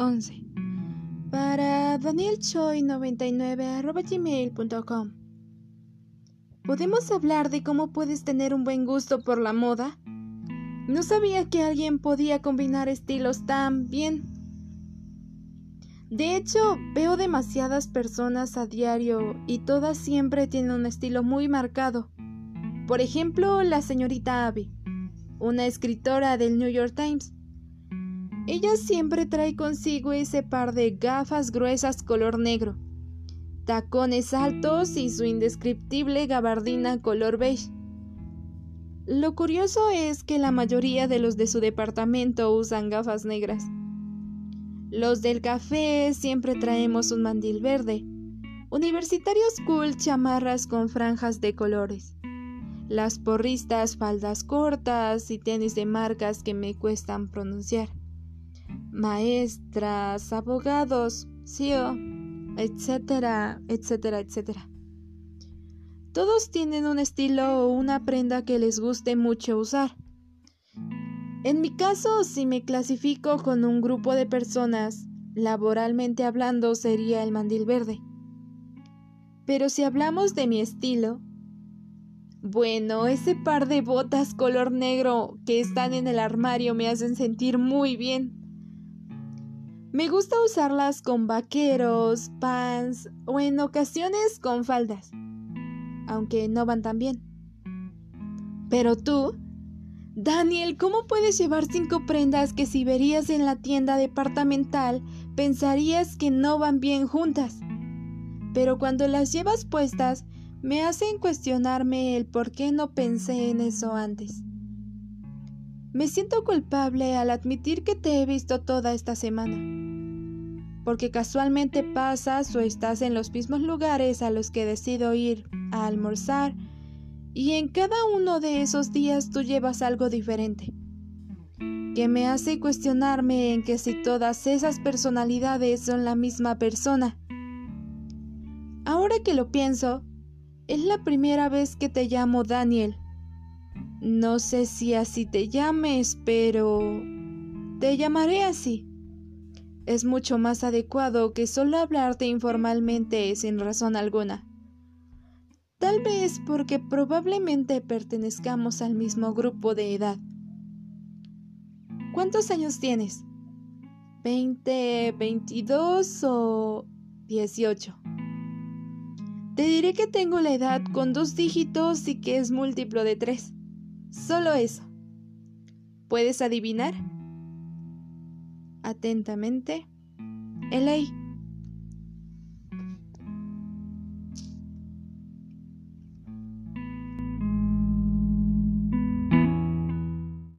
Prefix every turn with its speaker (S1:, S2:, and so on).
S1: 11. Para danielchoi99.gmail.com ¿Podemos hablar de cómo puedes tener un buen gusto por la moda? No sabía que alguien podía combinar estilos tan bien. De hecho, veo demasiadas personas a diario y todas siempre tienen un estilo muy marcado. Por ejemplo, la señorita Abby, una escritora del New York Times. Ella siempre trae consigo ese par de gafas gruesas color negro, tacones altos y su indescriptible gabardina color beige. Lo curioso es que la mayoría de los de su departamento usan gafas negras. Los del café siempre traemos un mandil verde. Universitarios cool chamarras con franjas de colores. Las porristas faldas cortas y tenis de marcas que me cuestan pronunciar. Maestras, abogados, CEO, etcétera, etcétera, etcétera. Todos tienen un estilo o una prenda que les guste mucho usar. En mi caso, si me clasifico con un grupo de personas, laboralmente hablando sería el mandil verde. Pero si hablamos de mi estilo, bueno, ese par de botas color negro que están en el armario me hacen sentir muy bien. Me gusta usarlas con vaqueros, pants o en ocasiones con faldas aunque no van tan bien. Pero tú, Daniel, ¿cómo puedes llevar cinco prendas que si verías en la tienda departamental pensarías que no van bien juntas? Pero cuando las llevas puestas, me hacen cuestionarme el por qué no pensé en eso antes. Me siento culpable al admitir que te he visto toda esta semana, porque casualmente pasas o estás en los mismos lugares a los que decido ir a almorzar y en cada uno de esos días tú llevas algo diferente, que me hace cuestionarme en que si todas esas personalidades son la misma persona. Ahora que lo pienso, es la primera vez que te llamo Daniel. No sé si así te llames, pero te llamaré así. Es mucho más adecuado que solo hablarte informalmente sin razón alguna. Tal vez porque probablemente pertenezcamos al mismo grupo de edad. ¿Cuántos años tienes? ¿20, 22 o 18? Te diré que tengo la edad con dos dígitos y que es múltiplo de tres. Solo eso. ¿Puedes adivinar? Atentamente, Elei.